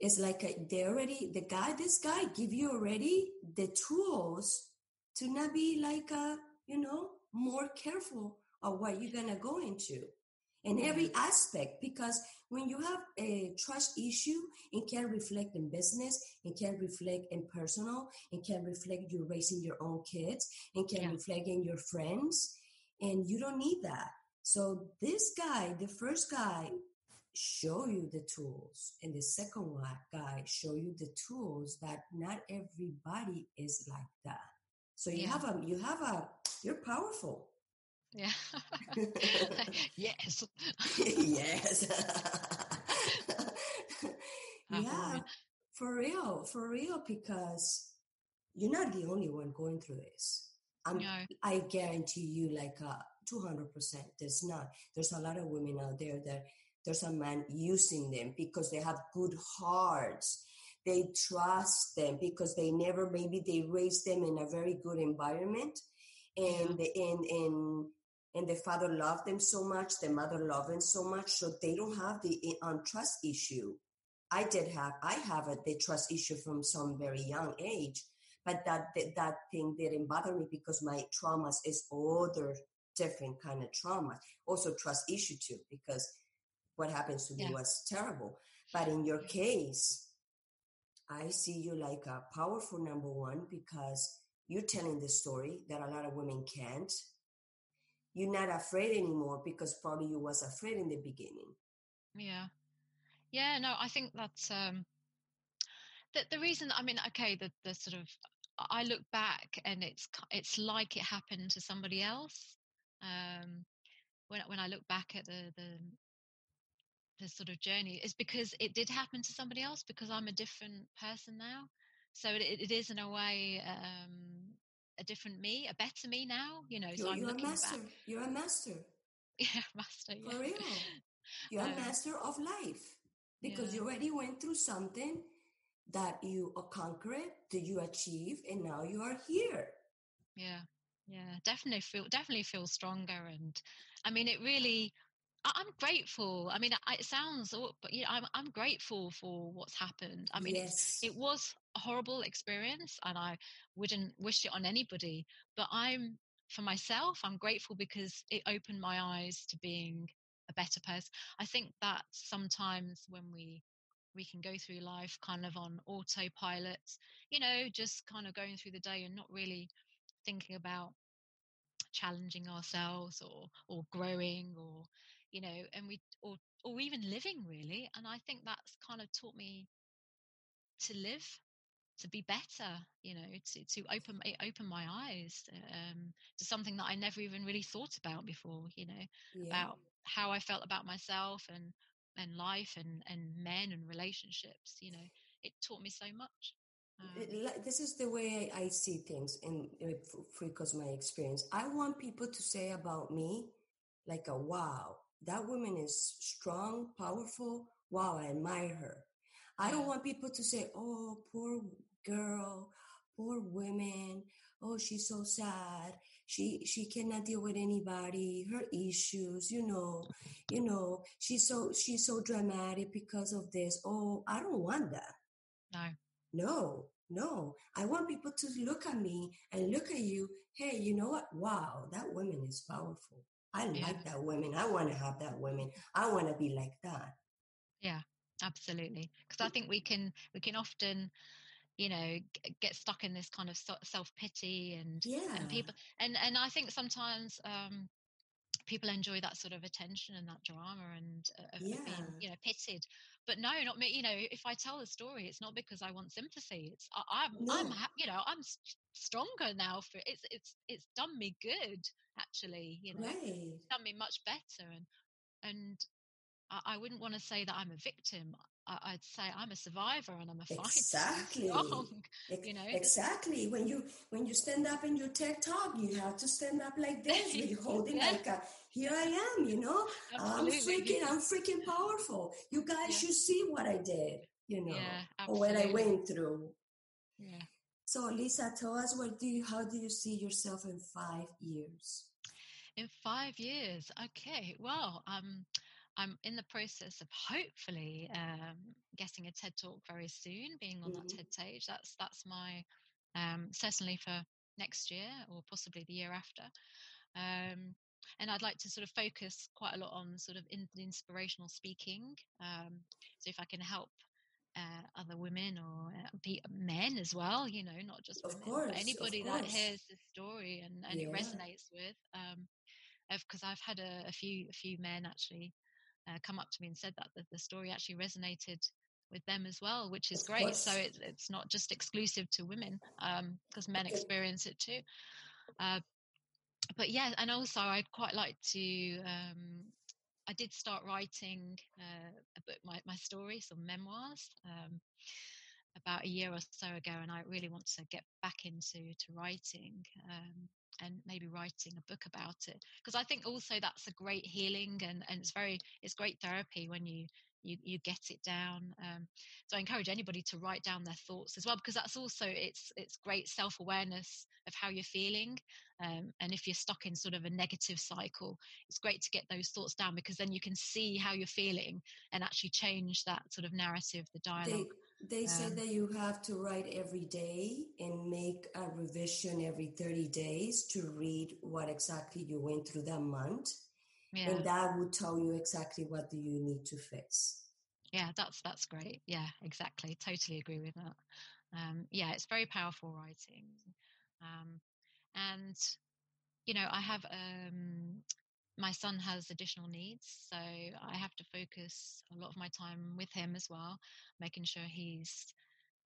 it's like uh, they already the guy this guy give you already the tools to not be like a you know more careful of what you're gonna go into in every aspect. Because when you have a trust issue it can reflect in business it can reflect in personal it can reflect you raising your own kids it can yeah. reflect in your friends and you don't need that. So this guy the first guy show you the tools. And the second one guy show you the tools that not everybody is like that. So you yeah. have a you have a you're powerful. Yeah. Yes. Yes. Yeah for real real, for real, because you're not the only one going through this. I'm, No. I guarantee you, like uh, 200%, there's not. There's a lot of women out there that there's a man using them because they have good hearts. They trust them because they never, maybe they raised them in a very good environment and, and, and, and the father loved them so much, the mother loved them so much, so they don't have the um, trust issue. I did have, I have a, the trust issue from some very young age, but that, that that thing didn't bother me because my traumas is other different kind of trauma. Also trust issue too, because what happens to me Yeah. was terrible. But in your case, I see you like a powerful number one because you're telling the story that a lot of women can't. You're not afraid anymore because probably you was afraid in the beginning. Yeah. Yeah, no, I think that's um the the reason I mean, okay, the the sort of I look back and it's it's like it happened to somebody else. Um when when I look back at the the the sort of journey is because it did happen to somebody else because I'm a different person now. So it, it is in a way um a different me, a better me now, you know. so You're, I'm you're a master. back. You're a master. Yeah, master. For real. You're a Um, master of life because Yeah. you already went through something that you conquered, that you achieved, and now you are here. Yeah, yeah, definitely feel definitely feel stronger, and I mean, it really. I'm grateful. I mean, it sounds, but yeah, I'm I'm grateful for what's happened. I mean, yes. it was a horrible experience, and I wouldn't wish it on anybody. But I'm for myself, I'm grateful because it opened my eyes to being a better person. I think that sometimes when we we can go through life kind of on autopilot, you know, just kind of going through the day and not really thinking about challenging ourselves or or growing or you know and we or or even living really and i think that's kind of taught me to live to be better you know to to open it opened my eyes um to something that i never even really thought about before you know Yeah. about how i felt about myself and and life and and men and relationships you know it taught me so much um, This is the way I, I see things in because my experience. I want people to say about me, like a wow, that woman is strong, powerful. Wow, I admire her. I don't want people to say, oh, poor girl, poor woman. Oh, she's so sad. She she cannot deal with anybody. Her issues, you know, you know. She's so she's so dramatic because of this. Oh, I don't want that. no No, no. I want people to look at me and look at you. Hey, you know what? Wow, that woman is powerful. I Yeah. like that woman. I want to have that woman. I want to be like that. Yeah, absolutely. Because I think we can we can often, you know, g- get stuck in this kind of self pity and Yeah. and people and and I think sometimes um, people enjoy that sort of attention and that drama and uh, of, of being you know pitted But no, not me. You know, if I tell the story, it's not because I want sympathy. It's I, I'm I'm No. ha- you know I'm stronger now for it's it's it's done me good actually. You know, Right. done me much better and and I, I wouldn't want to say that I'm a victim. I, I'd say I'm a survivor and I'm a fighter. Exactly. I'm strong. Ex- You know, exactly. When you when you stand up in your TED talk, you have to stand up like this. You hold it Yeah. like a, here I am. You know, I'm freaking. I'm freaking powerful. You guys Yeah. should see what I did. You know, Yeah, or what I went through. Yeah. So, Lisa, tell us what do you, how do you see yourself in five years? In five years, okay. Well, um, I'm in the process of hopefully um, getting a TED talk very soon, being on Mhm. that TED stage. That's that's my um, certainly for next year or possibly the year after. Um, and I'd like to sort of focus quite a lot on sort of in, inspirational speaking. Um, so if I can help uh, other women or uh, men as well, you know, not just Of women, course, but anybody that hears the story and, and it resonates with. Um, because I've had a, a few a few men actually uh, come up to me and said that, that the story actually resonated with them as well, which is Of great. So course. it's it's not just exclusive to women because men Okay. experience it too. Uh, but yeah, and also I'd quite like to. Um, I did start writing uh, a book, my my story, some memoirs. Um, about a year or so ago, and I really want to get back into to writing. Um, and maybe writing a book about it because i think also that's a great healing and, and it's very it's great therapy when you you, you get it down um, so i encourage anybody to write down their thoughts as well because that's also it's it's great self-awareness of how you're feeling um, and if you're stuck in sort of a negative cycle it's great to get those thoughts down because then you can see how you're feeling and actually change that sort of narrative the dialogue they, they um, say that you have to write every day and make a revision every 30 days to read what exactly you went through that month yeah. and that would tell you exactly what do you need to fix. Yeah that's that's great. Yeah exactly. Totally agree with that. Um, yeah it's very powerful writing. Um, and you know i have um, my son has additional needs so i have to focus a lot of my time with him as well making sure he's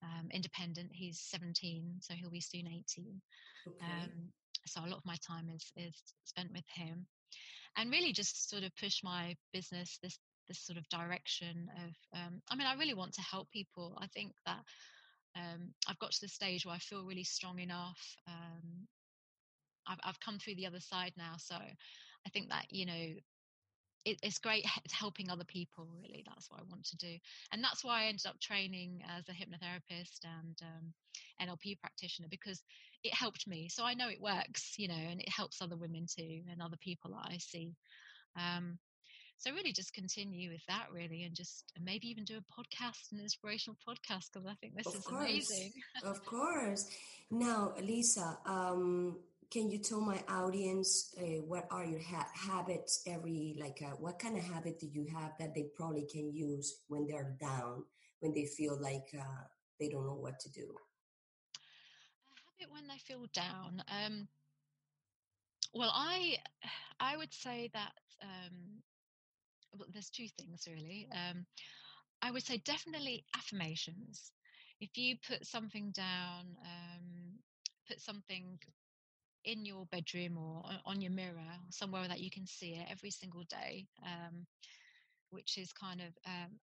um, independent. He's 17 so he'll be soon 18 okay. um, so a lot of my time is is spent with him. And really just sort of push my business this this sort of direction of um, i mean i really want to help people. I think that um, i've got to the stage where i feel really strong enough um, I've, I've come through the other side now so i think that you know it, it's great helping other people really that's what i want to do. And that's why i ended up training as a hypnotherapist and um, nlp practitioner because it helped me. So i know it works you know and it helps other women too and other people that i see. Um, so really just continue with that really and just and maybe even do a podcast an inspirational podcast because i think this of is course. amazing. Of course. Now lisa um, can you tell my audience uh, what are your ha- habits every like uh, what kind of habit do you have that they probably can use when they're down when they feel like uh, they don't know what to do? A habit when they feel down um, well i i would say that um, well, there's two things really. Um, i would say definitely affirmations. If you put something down um, put something in your bedroom or on your mirror, somewhere that you can see it every single day, um, which is kind of. Um,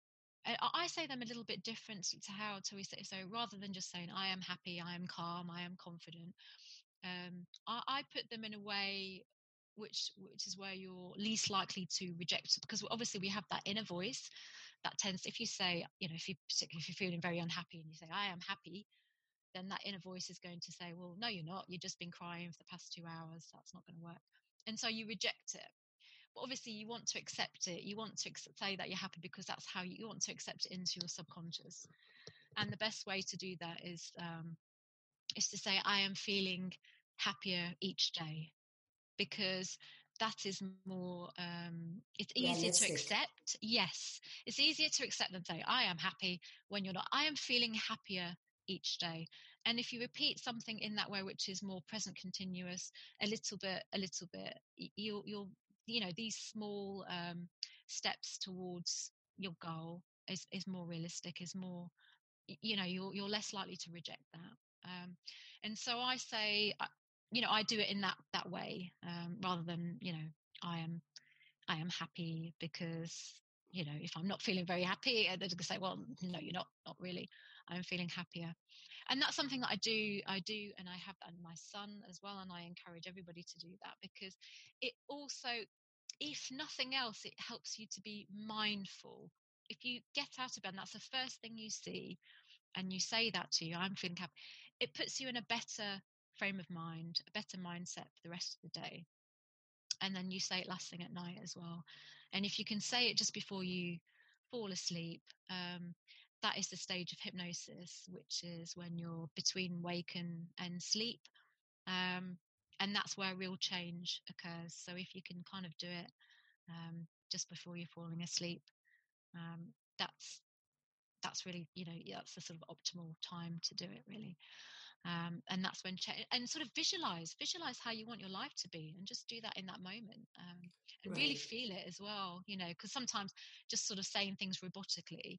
I say them a little bit different to how say so rather than just saying I am happy, I am calm, I am confident. Um, I, I put them in a way which which is where you're least likely to reject because obviously we have that inner voice that tends if you say you know if you particularly if you're feeling very unhappy and you say i am happy then that inner voice is going to say, well, no, you're not. You've just been crying for the past two hours. That's not going to work. And so you reject it. But obviously, you want to accept it. You want to say that you're happy because that's how you, you want to accept it into your subconscious. And the best way to do that is um, is to say, I am feeling happier each day because that is more um, it's easier Realistic. to accept yes it's easier to accept than say i am happy when you're not i am feeling happier each day. And if you repeat something in that way which is more present continuous a little bit a little bit you'll you'll you know these small um, steps towards your goal is is more realistic is more you know you're you're less likely to reject that. Um, and so i say you know i do it in that that way um, rather than you know i am i am happy because you know if i'm not feeling very happy they're going to say well no you're not not really I'm feeling happier. And that's something that I do, I do, and I have that in my son as well. And I encourage everybody to do that because it also, if nothing else, it helps you to be mindful. If you get out of bed and that's the first thing you see, and you say that to you, I'm feeling happy, it puts you in a better frame of mind, a better mindset for the rest of the day. And then you say it last thing at night as well. And if you can say it just before you fall asleep, um, that is the stage of hypnosis, which is when you're between wake and, and sleep. Um, and that's where real change occurs. So if you can kind of do it um, just before you're falling asleep, um, that's that's really you know that's the sort of optimal time to do it really. Um, and that's when and sort of visualize visualize how you want your life to be and just do that in that moment um, and right. really feel it as well you know because sometimes just sort of saying things robotically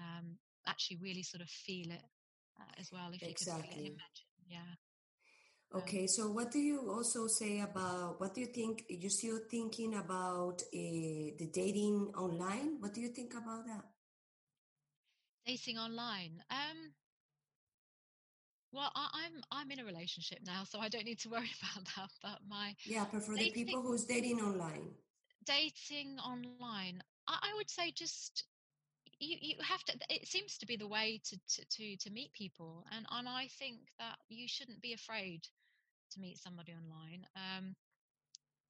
um, actually really sort of feel it uh, as well if exactly. you can imagine yeah okay um, so what do you also say about what do you think you still thinking about uh, the dating online what do you think about that dating online um Well, I, am I'm, I'm in a relationship now, so I don't need to worry about that. But my yeah, but for dating, the people who's dating online, dating online, I, I would say just you you have to. It seems to be the way to to to, to meet people, and and I think that you shouldn't be afraid to meet somebody online. Um,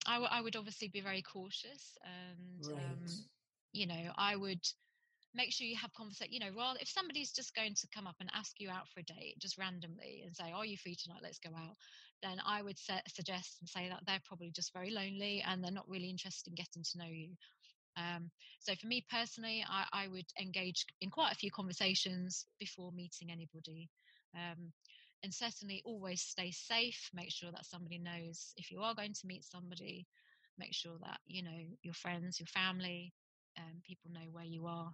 I, w- I would obviously be very cautious, and right. um, you know, I would make sure you have conversation. You know, well, if somebody's just going to come up and ask you out for a date just randomly and say, "Are you free tonight? Let's go out," then I would set, suggest and say that they're probably just very lonely and they're not really interested in getting to know you. Um, so for me personally, I, I, would engage in quite a few conversations before meeting anybody. Um, and certainly always stay safe. Make sure that somebody knows if you are going to meet somebody, make sure that, you know, your friends, your family, um, people know where you are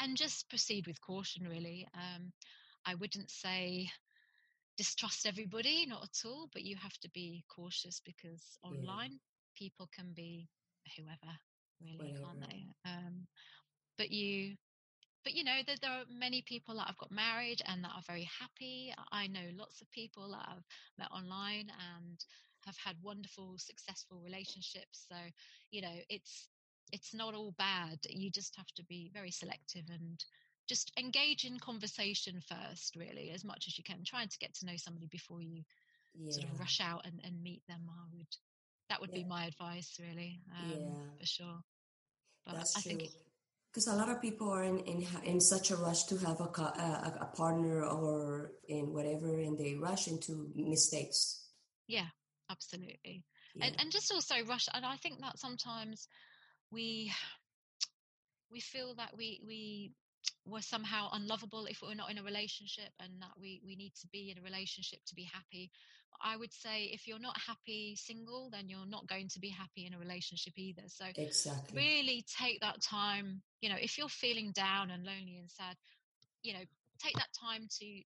and just proceed with caution really um, i wouldn't say distrust everybody not at all but you have to be cautious because online yeah. people can be whoever really Whatever. can't they um, but you but you know that there are many people that I've got married and that are very happy i know lots of people that i've met online and have had wonderful successful relationships so you know it's it's not all bad. You just have to be very selective and just engage in conversation first, really, as much as you can, trying to get to know somebody before you yeah. sort of rush out and, and meet them. I would, that would yeah. be my advice, really, um, yeah. for sure. But That's I true. think because a lot of people are in, in in such a rush to have a, a, a partner or in whatever, and they rush into mistakes. Yeah, absolutely, yeah. and and just also rush. And I think that sometimes we we feel that we we were somehow unlovable if we're not in a relationship and that we we need to be in a relationship to be happy. I would say if you're not happy single then you're not going to be happy in a relationship either. So exactly. really take that time you know if you're feeling down and lonely and sad you know take that time to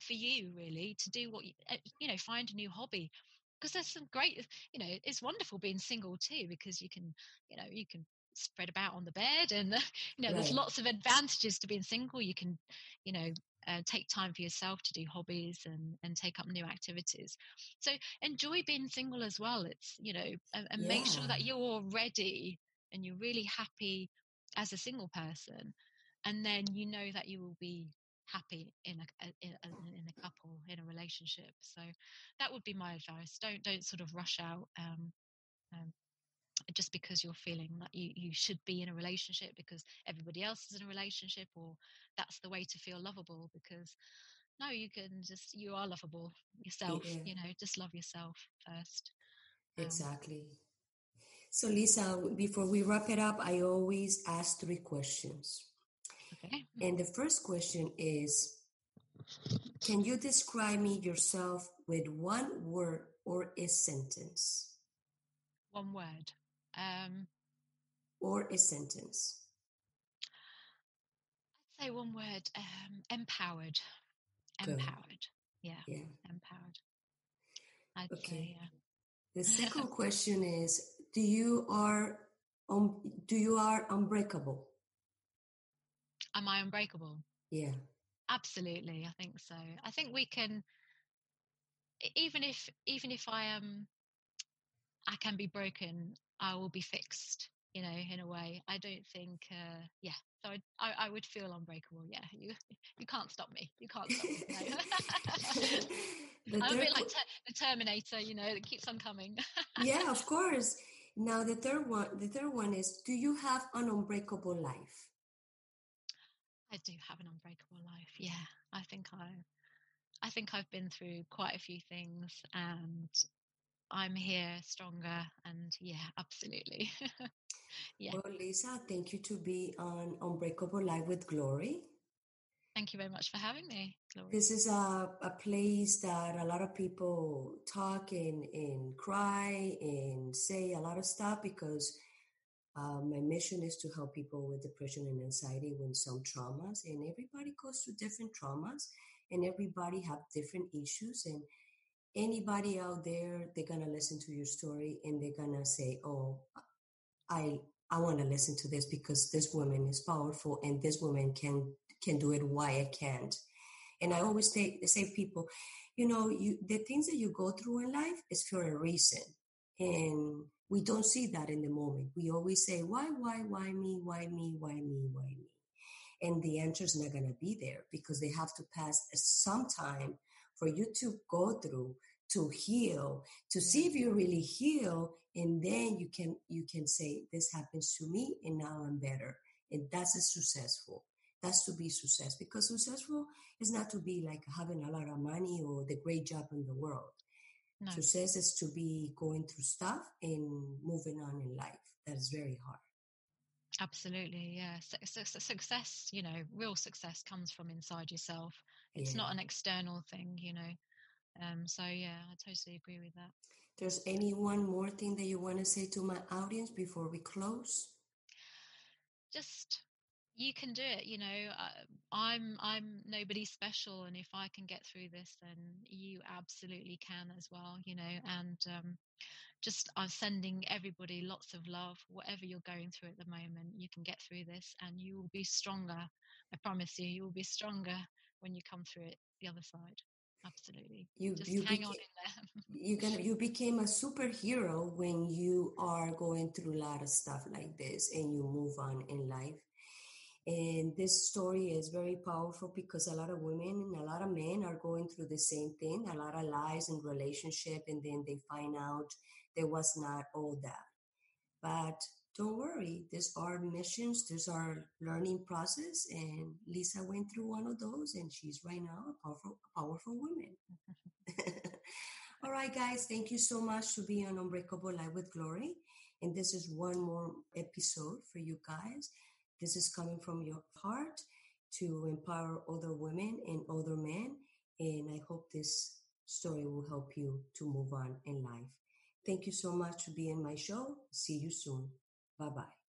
for you really to do what you eh, you know find a new hobby. Because there's some great you know it's wonderful being single too because you can you know you can spread about on the bed and you know right. there's lots of advantages to being single. You can you know uh, take time for yourself to do hobbies and and take up new activities. So enjoy being single as well. It's you know and, and yeah. make sure that you're ready and you're really happy as a single person and then you know that you will be happy in a, in a, in a couple in a relationship. So that would be my advice. Don't don't sort of rush out um, um, just because you're feeling that you, you should be in a relationship because everybody else is in a relationship or that's the way to feel lovable because no you can just you are lovable yourself yeah. you know just love yourself first um, exactly so lisa before we wrap it up i always ask three questions Okay. And the first question is Can you describe me yourself with one word or a sentence? One word. Um, or a sentence. I'd say one word um, empowered. Empowered. Yeah. Yeah. Empowered. I'd okay. Say, yeah. The second question is do you are um, do you are unbreakable? am I unbreakable? Yeah. Absolutely, I think so. I think we can even if even if I am I can be broken, I will be fixed, you know, in a way. I don't think uh yeah. So I, I, I would feel unbreakable, yeah. You you can't stop me. You can't stop me. No. I'm a bit like ter- the Terminator, you know, that keeps on coming. yeah, of course. Now the third one the third one is do you have an unbreakable life? I do have an unbreakable life. Yeah, I think I, I think I've been through quite a few things, and I'm here stronger. And yeah, absolutely. yeah. Well, Lisa, thank you to be on Unbreakable Life with Glory. Thank you very much for having me, Glory. This is a, a place that a lot of people talk and, and cry and say a lot of stuff because um, my mission is to help people with depression and anxiety with some traumas, and everybody goes through different traumas, and everybody have different issues. And anybody out there, they're gonna listen to your story, and they're gonna say, "Oh, I I want to listen to this because this woman is powerful, and this woman can can do it. Why I can't?" And I always say, say people, you know, you, the things that you go through in life is for a reason. And we don't see that in the moment. We always say, why, why, why me, why me, why me, why me? And the answer is not to be there because they have to pass some time for you to go through to heal to see if you really heal and then you can you can say this happens to me and now i'm better. And that's a successful that's to be success because successful is not to be like having a lot of money or the great job in the world. No. success is to be going through stuff and moving on in life. That is very hard. Absolutely yeah. Success you know real success comes from inside yourself it's yeah. not an external thing you know um, so yeah, I totally agree with that. There's any one more thing that you want to say to my audience before we close? Just you can do it. You know, uh, I'm I'm nobody special, and if I can get through this, then you absolutely can as well. You know, and um, just I'm sending everybody lots of love. Whatever you're going through at the moment, you can get through this, and you will be stronger. I promise you, you will be stronger when you come through it the other side absolutely. You just you hang beca- on in there. you gonna you became a superhero when you are going through a lot of stuff like this and you move on in life. And this story is very powerful because a lot of women and a lot of men are going through the same thing, a lot of lies in relationship, and then they find out there was not all that. But don't worry, these are missions, these are learning process, and Lisa went through one of those, and she's right now a powerful, powerful woman. All right, guys, thank you so much to be on Unbreakable Life with Glory, and this is one more episode for you guys. This is coming from your heart to empower other women and other men, and I hope this story will help you to move on in life. Thank you so much for being my show. See you soon. Bye bye.